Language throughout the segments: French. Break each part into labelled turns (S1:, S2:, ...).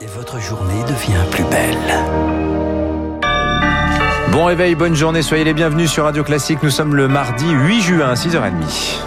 S1: Et votre journée devient plus belle.
S2: Bon réveil, bonne journée, soyez les bienvenus sur Radio Classique. Nous sommes le mardi 8 juin, 6h30.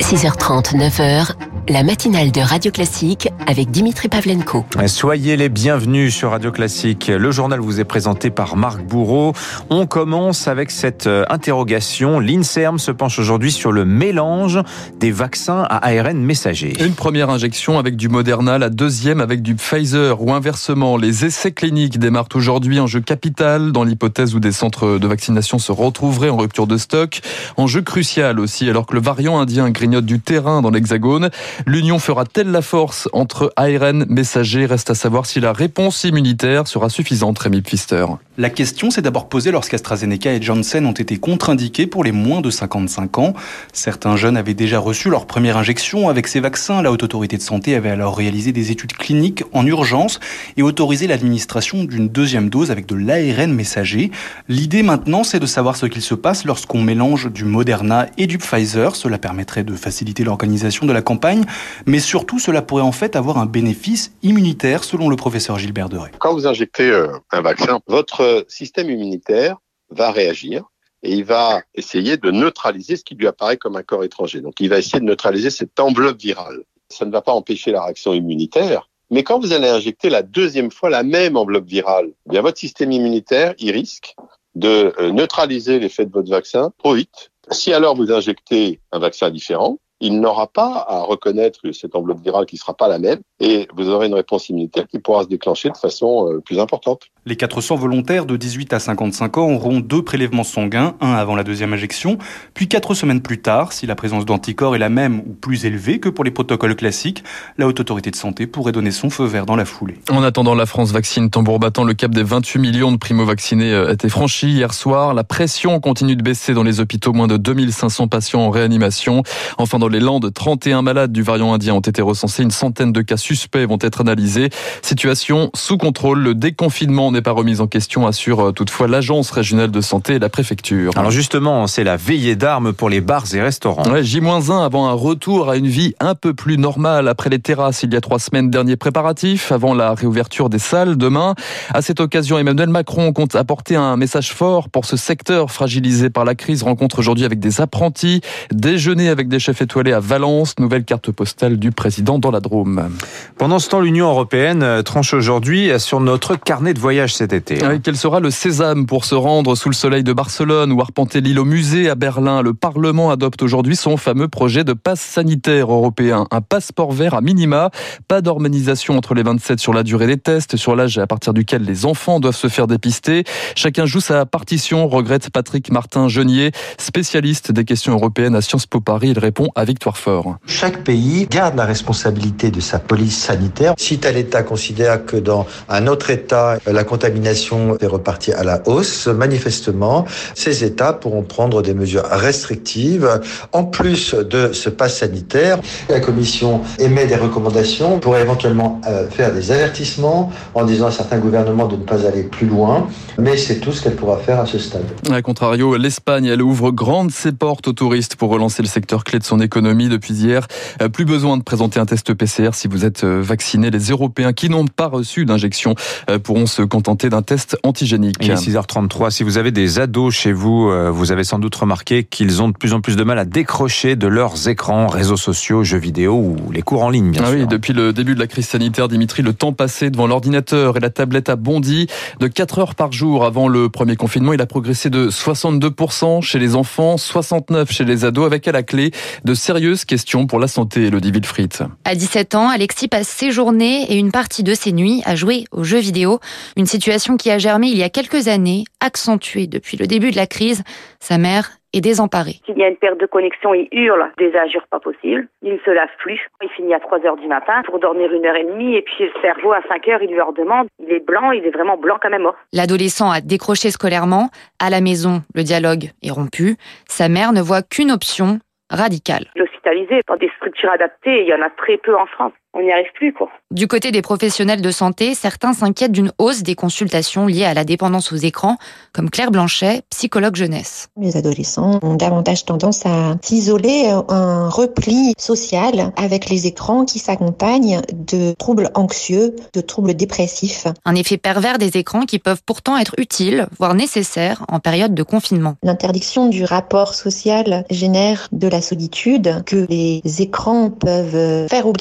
S3: 6h30, 9h, la matinale de Radio Classique avec Dimitri Pavlenko.
S2: Soyez les bienvenus sur Radio Classique. Le journal vous est présenté par Marc Bourreau. On commence avec cette euh, interrogation. L'INSERM se penche aujourd'hui sur le mélange des vaccins à ARN messager.
S4: Une première injection avec du Moderna, la deuxième avec du Pfizer ou inversement. Les essais cliniques démarrent aujourd'hui, jeu capital dans l'hypothèse où des centres de vaccination se retrouveraient en rupture de stock. Enjeu crucial aussi alors que le variant indien grignote du terrain dans l'hexagone. L'union fera-t-elle la force entre ARN messager? Reste à savoir si la réponse immunitaire sera suffisante, Rémi Pfister.
S5: La question s'est d'abord posée lorsqu'AstraZeneca et Janssen ont été contre-indiqués pour les moins de 55 ans. Certains jeunes avaient déjà reçu leur première injection avec ces vaccins. La Haute Autorité de Santé avait alors réalisé des études cliniques en urgence et autorisé l'administration d'une deuxième dose avec de l'ARN messager. L'idée maintenant, c'est de savoir ce qu'il se passe lorsqu'on mélange du Moderna et du Pfizer. Cela permettrait de faciliter l'organisation de la campagne, mais surtout cela pourrait en fait avoir un bénéfice immunitaire selon le professeur Gilbert Deray.
S6: Quand vous injectez euh, un vaccin, votre système immunitaire va réagir et il va essayer de neutraliser ce qui lui apparaît comme un corps étranger. Donc il va essayer de neutraliser cette enveloppe virale. Ça ne va pas empêcher la réaction immunitaire, mais quand vous allez injecter la deuxième fois la même enveloppe virale, eh bien votre système immunitaire, il risque de euh, neutraliser l'effet de votre vaccin trop vite. Si alors vous injectez un vaccin différent, il n'aura pas à reconnaître cette enveloppe virale qui ne sera pas la même et vous aurez une réponse immunitaire qui pourra se déclencher de façon euh, plus importante.
S5: Les 400 volontaires de 18 à 55 ans auront deux prélèvements sanguins, un avant la deuxième injection, puis quatre semaines plus tard, si la présence d'anticorps est la même ou plus élevée que pour les protocoles classiques, la Haute Autorité de Santé pourrait donner son feu vert dans la foulée.
S4: En attendant, la France vaccine tambour battant. Le cap des 28 millions de primo-vaccinés euh, a été franchi hier soir. La pression continue de baisser dans les hôpitaux. Moins de 2500 patients en réanimation. Enfin, dans les Landes, 31 malades du variant indien ont été recensés. Une centaine de cas suspects vont être analysés. Situation sous contrôle. Le déconfinement n'est pas remis en question, assure euh, toutefois l'Agence régionale de santé et la préfecture.
S2: Alors justement, c'est la veillée d'armes pour les bars et restaurants.
S4: Ouais, J-1 avant un retour à une vie un peu plus normale après les terrasses il y a trois semaines. Dernier préparatif avant la réouverture des salles demain. À cette occasion, Emmanuel Macron compte apporter un message fort pour ce secteur fragilisé par la crise. Rencontre aujourd'hui avec des apprentis, déjeuner avec des chefs étoilés à Valence. Nouvelle carte postale du président dans la Drôme.
S2: Pendant ce temps, l'Union européenne euh, tranche aujourd'hui sur notre carnet de voyage cet été.
S4: Ah quel sera le sésame pour se rendre sous le soleil de Barcelone ou arpenter l'île au musée à Berlin? Le Parlement adopte aujourd'hui son fameux projet de passe sanitaire européen. Un passeport vert à minima. Pas d'harmonisation entre les 27 sur la durée des tests, sur l'âge à partir duquel les enfants doivent se faire dépister. Chacun joue sa partition, regrette Patrick Martin-Genier, spécialiste des questions européennes à Sciences Po Paris. Il répond à Victoire Fort.
S7: Chaque pays garde la responsabilité de sa police sanitaire. Si tel État considère que dans un autre État, la contamination est repartie à la hausse, manifestement, ces États pourront prendre des mesures restrictives. En plus de ce pass sanitaire, la Commission émet des recommandations pour éventuellement euh, faire des avertissements en disant à certains gouvernements de ne pas aller plus loin, mais c'est tout ce qu'elle pourra faire à ce stade.
S4: A contrario, l'Espagne, elle ouvre grandes ses portes aux touristes pour relancer le secteur clé de son économie depuis hier. Euh, plus besoin de présenter un test PCR si vous êtes euh, vacciné. Les Européens qui n'ont pas reçu d'injection pourront se contenter d'un test antigénique.
S2: Il est 6h33. Si vous avez des ados chez vous, vous avez sans doute remarqué qu'ils ont de plus en plus de mal à décrocher de leurs écrans, réseaux sociaux, jeux vidéo ou les cours en ligne, bien
S4: ah
S2: sûr.
S4: Oui, depuis le début de la crise sanitaire, Dimitri, le temps passé devant l'ordinateur et la tablette a bondi de 4 heures par jour avant le premier confinement. Il a progressé de 62% chez les enfants, 69% chez les ados, avec à la clé de sérieuses questions pour la santé, Elodie Wilfried.
S8: À 17 ans, Alexis passe ses journées et une partie de ses nuits à jouer aux jeux vidéo. Une situation qui a germé il y a quelques années, accentuée depuis le début de la crise. Sa mère est désemparée.
S9: S'il y a une perte de connexion, il hurle des injures pas possibles. Il ne se lave plus. Il finit à 3 heures du matin pour dormir une heure et demie et puis le cerveau à 5 heures, il lui redemande. Il est blanc, il est vraiment blanc un mort.
S8: L'adolescent a décroché scolairement. À la maison, le dialogue est rompu. Sa mère ne voit qu'une option radicale.
S9: L'hospitalisation hospitalisés dans des structures adaptées. Il y en a très peu en France on n'y arrive plus, quoi.
S8: Du côté des professionnels de santé, certains s'inquiètent d'une hausse des consultations liées à la dépendance aux écrans, comme Claire Blanchet, psychologue jeunesse.
S10: Les adolescents ont davantage tendance à s'isoler, un repli social avec les écrans qui s'accompagnent de troubles anxieux, de troubles dépressifs.
S8: Un effet pervers des écrans qui peuvent pourtant être utiles, voire nécessaires, en période de confinement.
S10: L'interdiction du rapport social génère de la solitude que les écrans peuvent faire oublier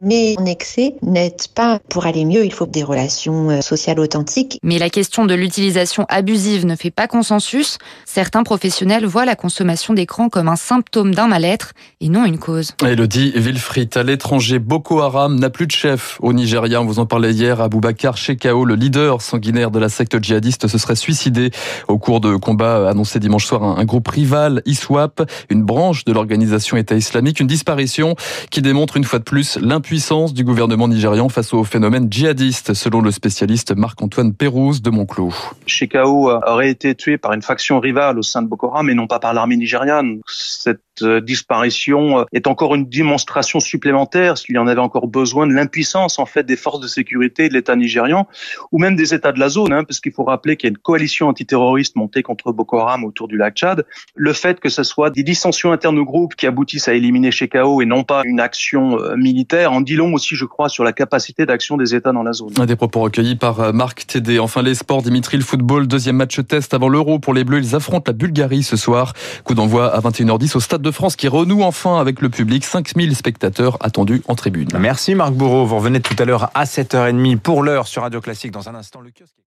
S10: mais en excès n'aide pas pour aller mieux. Il faut des relations euh, sociales authentiques.
S8: Mais la question de l'utilisation abusive ne fait pas consensus. Certains professionnels voient la consommation d'écran comme un symptôme d'un mal-être et non une cause.
S4: Elodie Wilfried, à l'étranger, Boko Haram n'a plus de chef au Nigeria. On vous en parlait hier. Aboubacar Shekau, le leader sanguinaire de la secte djihadiste, se serait suicidé au cours de combats annoncés dimanche soir. Un groupe rival, ISWAP, une branche de l'organisation Islamique, une disparition qui démontre une fois de plus l'impuissance du gouvernement nigérian face au phénomène djihadiste, selon le spécialiste Marc-Antoine Pérouse de Monclos.
S11: Shekau aurait été tué par une faction rivale au sein de Boko Haram et non pas par l'armée nigériane. Cette euh, disparition euh, est encore une démonstration supplémentaire, s'il y en avait encore besoin, de l'impuissance en fait des forces de sécurité de l'État nigérian ou même des États de la zone, hein, parce qu'il faut rappeler qu'il y a une coalition antiterroriste montée contre Boko Haram autour du lac Tchad. Le fait que ce soit des dissensions internes au groupe qui aboutissent à éliminer Shekau et non pas une action euh, militaire en dit long aussi, je crois, sur la capacité d'action des États dans la zone.
S4: Des propos recueillis par Marc Tédé. Enfin, les sports, Dimitri, le football, deuxième match test avant l'Euro pour les Bleus. Ils affrontent la Bulgarie ce soir. Coup d'envoi à 21h10 au stade de France qui renoue enfin avec le public. 5000 spectateurs attendus en tribune.
S2: Merci Marc Bourreau. Vous revenez tout à l'heure à 7h30 pour l'heure sur Radio Classique. Dans un instant, le kiosque.